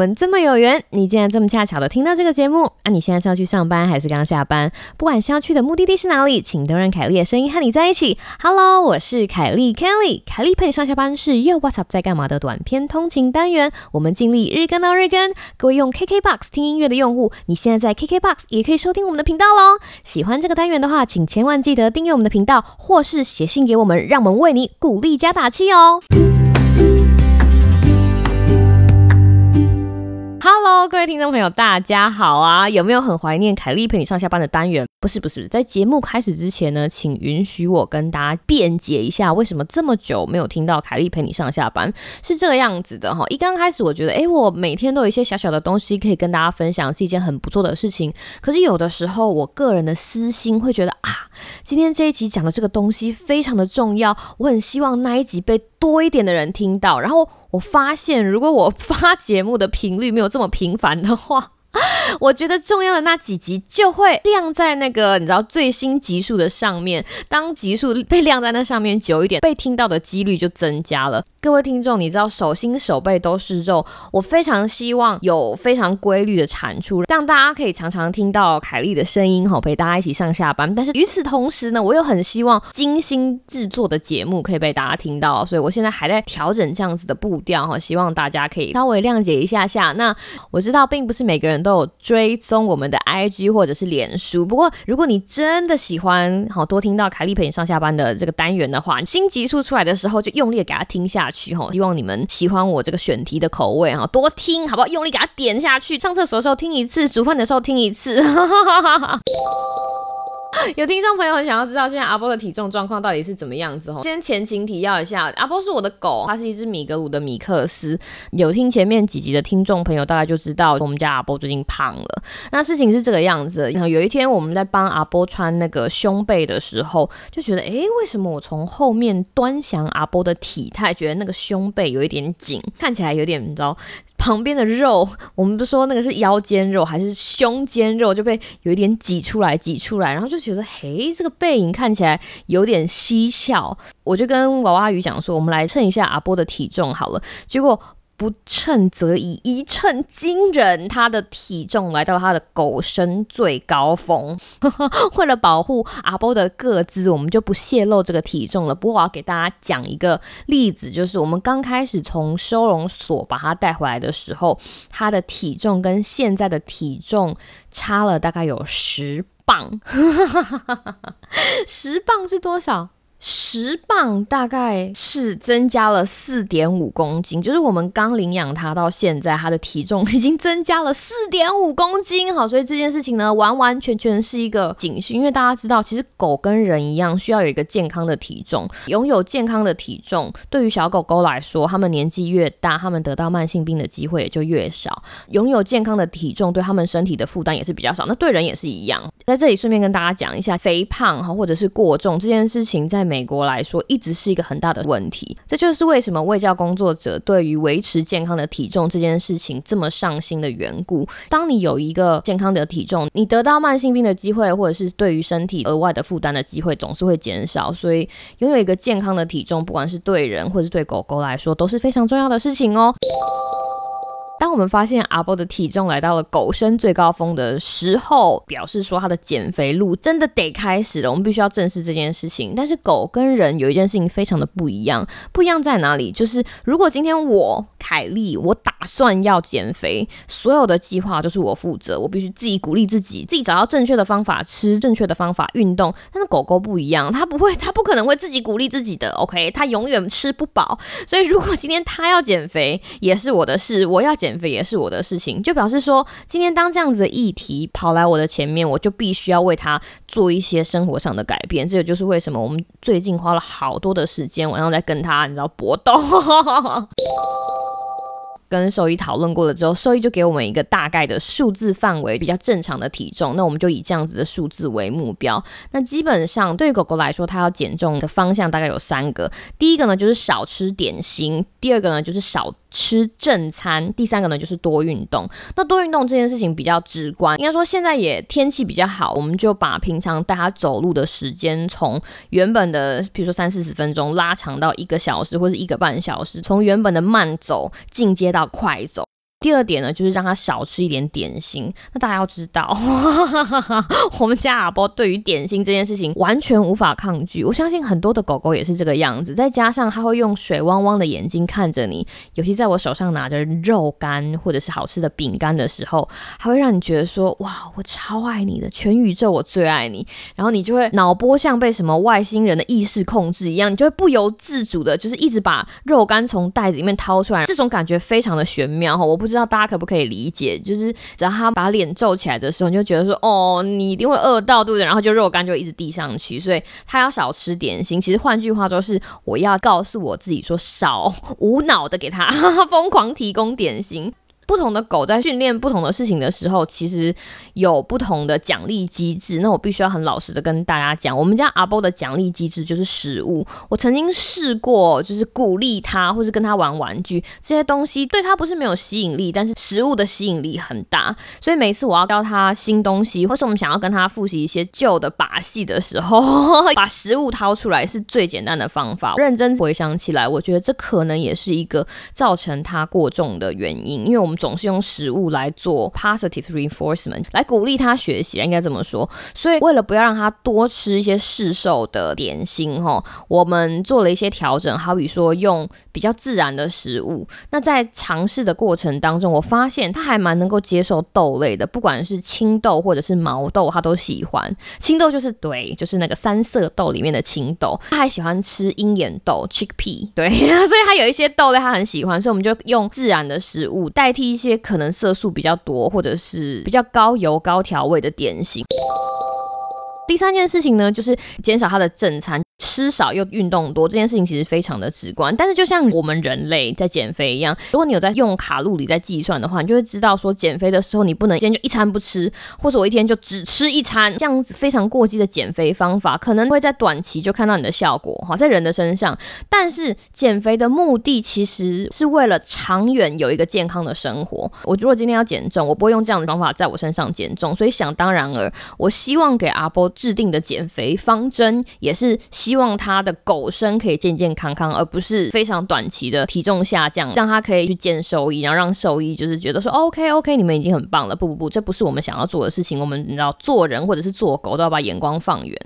们这么有缘，你竟然这么恰巧的听到这个节目。啊，你现在是要去上班还是刚下班？不管是要去的目的地是哪里，请都让凯莉的声音和你在一起。Hello，我是凯莉 Kelly，凯莉陪你上下班是 Yo What's Up 在干嘛的短片通勤单元。我们尽力日更到日更。各位用 KKBOX 听音乐的用户，你现在在 KKBOX 也可以收听我们的频道喽。喜欢这个单元的话，请千万记得订阅我们的频道，或是写信给我们，让我们为你鼓励加打气哦。Hello，各位听众朋友，大家好啊！有没有很怀念凯莉陪你上下班的单元？不是，不是，在节目开始之前呢，请允许我跟大家辩解一下，为什么这么久没有听到凯莉陪你上下班？是这个样子的哈。一刚开始，我觉得，诶，我每天都有一些小小的东西可以跟大家分享，是一件很不错的事情。可是有的时候，我个人的私心会觉得啊，今天这一集讲的这个东西非常的重要，我很希望那一集被多一点的人听到，然后。我发现，如果我发节目的频率没有这么频繁的话，我觉得重要的那几集就会亮在那个你知道最新集数的上面。当集数被亮在那上面久一点，被听到的几率就增加了。各位听众，你知道手心手背都是肉，我非常希望有非常规律的产出，让大家可以常常听到凯莉的声音，哈，陪大家一起上下班。但是与此同时呢，我又很希望精心制作的节目可以被大家听到，所以我现在还在调整这样子的步调，哈，希望大家可以稍微谅解一下下。那我知道并不是每个人都有追踪我们的 IG 或者是脸书，不过如果你真的喜欢，好多听到凯莉陪你上下班的这个单元的话，新集数出来的时候就用力给他听下。去哈，希望你们喜欢我这个选题的口味哈，多听好不好？用力给它点下去。上厕所的时候听一次，煮饭的时候听一次。哈哈哈哈 有听众朋友很想要知道现在阿波的体重状况到底是怎么样子哦。先前情提要一下，阿波是我的狗，它是一只米格鲁的米克斯。有听前面几集的听众朋友大概就知道，我们家阿波最近胖了。那事情是这个样子，然后有一天我们在帮阿波穿那个胸背的时候，就觉得，哎，为什么我从后面端详阿波的体态，觉得那个胸背有一点紧，看起来有点，你知道？旁边的肉，我们不说那个是腰间肉还是胸间肉，就被有一点挤出来，挤出来，然后就觉得，嘿，这个背影看起来有点蹊跷。我就跟娃娃鱼讲说，我们来称一下阿波的体重好了。结果。不称则已，一称惊人。他的体重来到他的狗身最高峰。为了保护阿波的个子，我们就不泄露这个体重了。不过我要给大家讲一个例子，就是我们刚开始从收容所把他带回来的时候，他的体重跟现在的体重差了大概有十磅。十磅是多少？十磅大概是增加了四点五公斤，就是我们刚领养它到现在，它的体重 已经增加了四点五公斤。好，所以这件事情呢，完完全全是一个警讯，因为大家知道，其实狗跟人一样，需要有一个健康的体重。拥有健康的体重，对于小狗狗来说，它们年纪越大，它们得到慢性病的机会也就越少。拥有健康的体重，对它们身体的负担也是比较少。那对人也是一样。在这里顺便跟大家讲一下，肥胖哈，或者是过重这件事情，在美国来说，一直是一个很大的问题。这就是为什么卫教工作者对于维持健康的体重这件事情这么上心的缘故。当你有一个健康的体重，你得到慢性病的机会，或者是对于身体额外的负担的机会，总是会减少。所以，拥有一个健康的体重，不管是对人或是对狗狗来说，都是非常重要的事情哦。我们发现阿波的体重来到了狗身最高峰的时候，表示说他的减肥路真的得开始了。我们必须要正视这件事情。但是狗跟人有一件事情非常的不一样，不一样在哪里？就是如果今天我凯莉，我打算要减肥，所有的计划都是我负责，我必须自己鼓励自己，自己找到正确的方法吃，正确的方法运动。但是狗狗不一样，它不会，它不可能会自己鼓励自己的。OK，它永远吃不饱。所以如果今天它要减肥，也是我的事，我要减。也是我的事情，就表示说，今天当这样子的议题跑来我的前面，我就必须要为他做一些生活上的改变。这个就是为什么我们最近花了好多的时间，晚上在跟他，你知道搏斗。跟兽医讨论过了之后，兽医就给我们一个大概的数字范围，比较正常的体重。那我们就以这样子的数字为目标。那基本上对于狗狗来说，它要减重的方向大概有三个。第一个呢，就是少吃点心；第二个呢，就是少吃正餐；第三个呢，就是多运动。那多运动这件事情比较直观，应该说现在也天气比较好，我们就把平常带他走路的时间从原本的，比如说三四十分钟拉长到一个小时或者一个半小时，从原本的慢走进阶到。快走。第二点呢，就是让它少吃一点点心。那大家要知道，我们家阿波对于点心这件事情完全无法抗拒。我相信很多的狗狗也是这个样子。再加上它会用水汪汪的眼睛看着你，尤其在我手上拿着肉干或者是好吃的饼干的时候，还会让你觉得说：哇，我超爱你的，全宇宙我最爱你。然后你就会脑波像被什么外星人的意识控制一样，你就会不由自主的，就是一直把肉干从袋子里面掏出来。这种感觉非常的玄妙哈，我不。不知道大家可不可以理解，就是只要他把脸皱起来的时候，你就觉得说，哦，你一定会饿到，对不对？然后就肉干就一直递上去，所以他要少吃点心。其实换句话说，是我要告诉我自己说，少无脑的给他 疯狂提供点心。不同的狗在训练不同的事情的时候，其实有不同的奖励机制。那我必须要很老实的跟大家讲，我们家阿波的奖励机制就是食物。我曾经试过，就是鼓励他，或是跟他玩玩具这些东西，对他不是没有吸引力，但是食物的吸引力很大。所以每次我要教他新东西，或是我们想要跟他复习一些旧的把戏的时候，把食物掏出来是最简单的方法。认真回想起来，我觉得这可能也是一个造成他过重的原因，因为我们。总是用食物来做 positive reinforcement 来鼓励他学习，应该这么说。所以为了不要让他多吃一些市售的点心，哈，我们做了一些调整，好比说用比较自然的食物。那在尝试的过程当中，我发现他还蛮能够接受豆类的，不管是青豆或者是毛豆，他都喜欢。青豆就是对，就是那个三色豆里面的青豆。他还喜欢吃鹰眼豆 chickpea，对，所以他有一些豆类他很喜欢，所以我们就用自然的食物代替。一些可能色素比较多，或者是比较高油、高调味的点心。第三件事情呢，就是减少它的正餐。吃少又运动多这件事情其实非常的直观，但是就像我们人类在减肥一样，如果你有在用卡路里在计算的话，你就会知道说减肥的时候你不能一天就一餐不吃，或者我一天就只吃一餐，这样子非常过激的减肥方法可能会在短期就看到你的效果哈，在人的身上，但是减肥的目的其实是为了长远有一个健康的生活。我如果今天要减重，我不会用这样的方法在我身上减重，所以想当然而我希望给阿波制定的减肥方针也是希望。希望他的狗身可以健健康康，而不是非常短期的体重下降，让他可以去见兽医，然后让兽医就是觉得说 OK OK，你们已经很棒了。不不不，这不是我们想要做的事情。我们你知道，做人或者是做狗都要把眼光放远。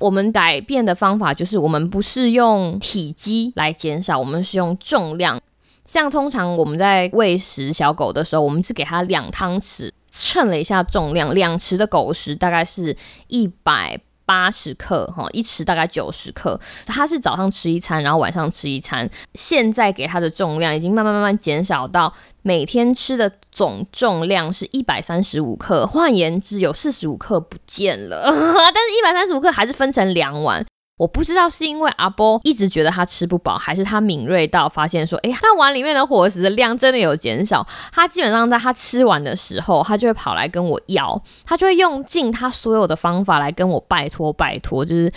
我们改变的方法就是，我们不是用体积来减少，我们是用重量。像通常我们在喂食小狗的时候，我们是给它两汤匙，称了一下重量，两匙的狗食大概是一百。八十克哈，一匙大概九十克。他是早上吃一餐，然后晚上吃一餐。现在给他的重量已经慢慢慢慢减少到每天吃的总重量是一百三十五克。换言之，有四十五克不见了，但是一百三十五克还是分成两碗。我不知道是因为阿波一直觉得他吃不饱，还是他敏锐到发现说，哎，他碗里面的伙食的量真的有减少。他基本上在他吃完的时候，他就会跑来跟我要，他就会用尽他所有的方法来跟我拜托拜托，就是。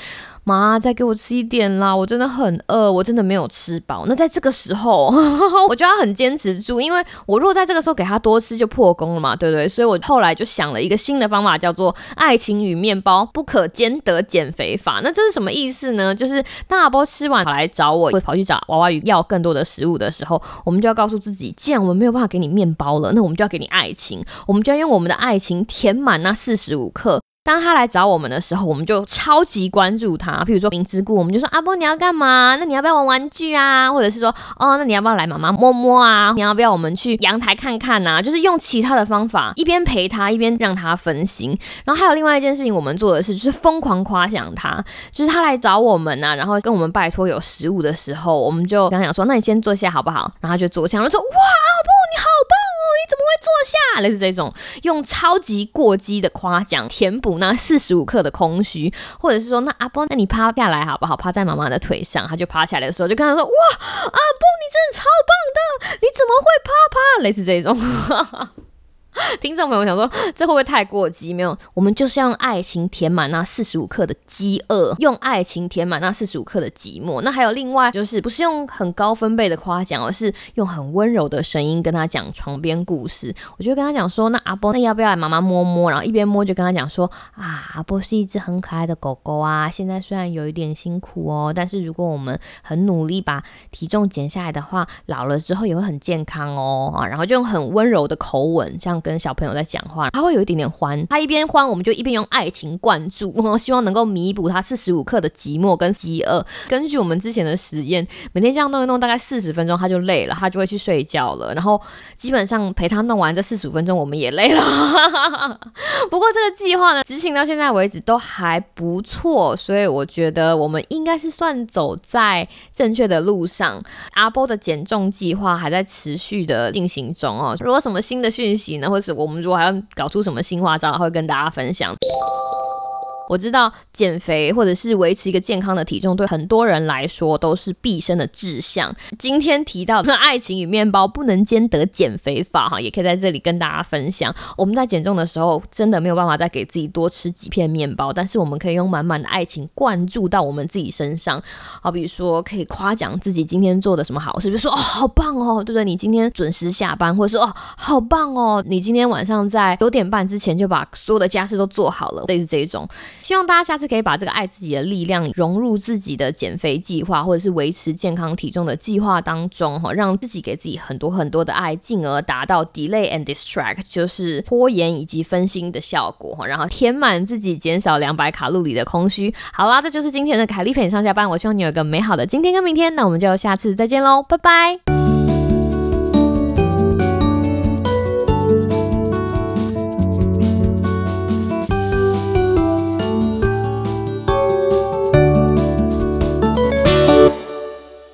妈，再给我吃一点啦！我真的很饿，我真的没有吃饱。那在这个时候，我就要很坚持住，因为我如果在这个时候给他多吃，就破功了嘛，对不对？所以我后来就想了一个新的方法，叫做“爱情与面包不可兼得减肥法”。那这是什么意思呢？就是当阿波吃完跑来找我，会跑去找娃娃鱼要更多的食物的时候，我们就要告诉自己：既然我们没有办法给你面包了，那我们就要给你爱情，我们就要用我们的爱情填满那四十五克。当他来找我们的时候，我们就超级关注他。譬如说明知故，我们就说阿波你要干嘛？那你要不要玩玩具啊？或者是说哦，那你要不要来妈妈摸摸啊？你要不要我们去阳台看看呐？就是用其他的方法，一边陪他，一边让他分心。然后还有另外一件事情，我们做的是就是疯狂夸奖他。就是他来找我们呐，然后跟我们拜托有食物的时候，我们就跟他讲说，那你先坐下好不好？然后他就坐下，然后说哇，阿波你好棒，你怎么会坐下？类似这种用超级过激的夸奖填补。那四十五克的空虚，或者是说，那阿波，那你趴下来好不好？趴在妈妈的腿上，他就趴下来的时候，就跟他说：“哇，阿波，你真的超棒的，你怎么会趴趴？”类似这种。听众朋友想说，这会不会太过激？没有，我们就是要用爱情填满那四十五克的饥饿，用爱情填满那四十五克的寂寞。那还有另外就是，不是用很高分贝的夸奖，而是用很温柔的声音跟他讲床边故事。我就跟他讲说，那阿波，那要不要来妈妈摸摸？然后一边摸就跟他讲说，啊，阿波是一只很可爱的狗狗啊，现在虽然有一点辛苦哦，但是如果我们很努力把体重减下来的话，老了之后也会很健康哦。啊，然后就用很温柔的口吻这样跟。跟小朋友在讲话，他会有一点点欢，他一边欢，我们就一边用爱情灌注，然 后希望能够弥补他四十五克的寂寞跟饥饿。根据我们之前的实验，每天这样弄一弄，大概四十分钟他就累了，他就会去睡觉了。然后基本上陪他弄完这四十五分钟，我们也累了。不过这个计划呢，执行到现在为止都还不错，所以我觉得我们应该是算走在正确的路上。阿波的减重计划还在持续的进行中哦。如果什么新的讯息呢，或是我们如果还要搞出什么新花招，会跟大家分享。我知道减肥或者是维持一个健康的体重，对很多人来说都是毕生的志向。今天提到的爱情与面包不能兼得减肥法，哈，也可以在这里跟大家分享。我们在减重的时候，真的没有办法再给自己多吃几片面包，但是我们可以用满满的爱情灌注到我们自己身上。好比说，可以夸奖自己今天做的什么好事，比如说哦，好棒哦，对不对？你今天准时下班，或者说哦，好棒哦，你今天晚上在九点半之前就把所有的家事都做好了，类似这一种。希望大家下次可以把这个爱自己的力量融入自己的减肥计划，或者是维持健康体重的计划当中，哈，让自己给自己很多很多的爱，进而达到 delay and distract，就是拖延以及分心的效果，哈，然后填满自己减少两百卡路里的空虚。好啦，这就是今天的凯丽陪你上下班。我希望你有一个美好的今天跟明天，那我们就下次再见喽，拜拜。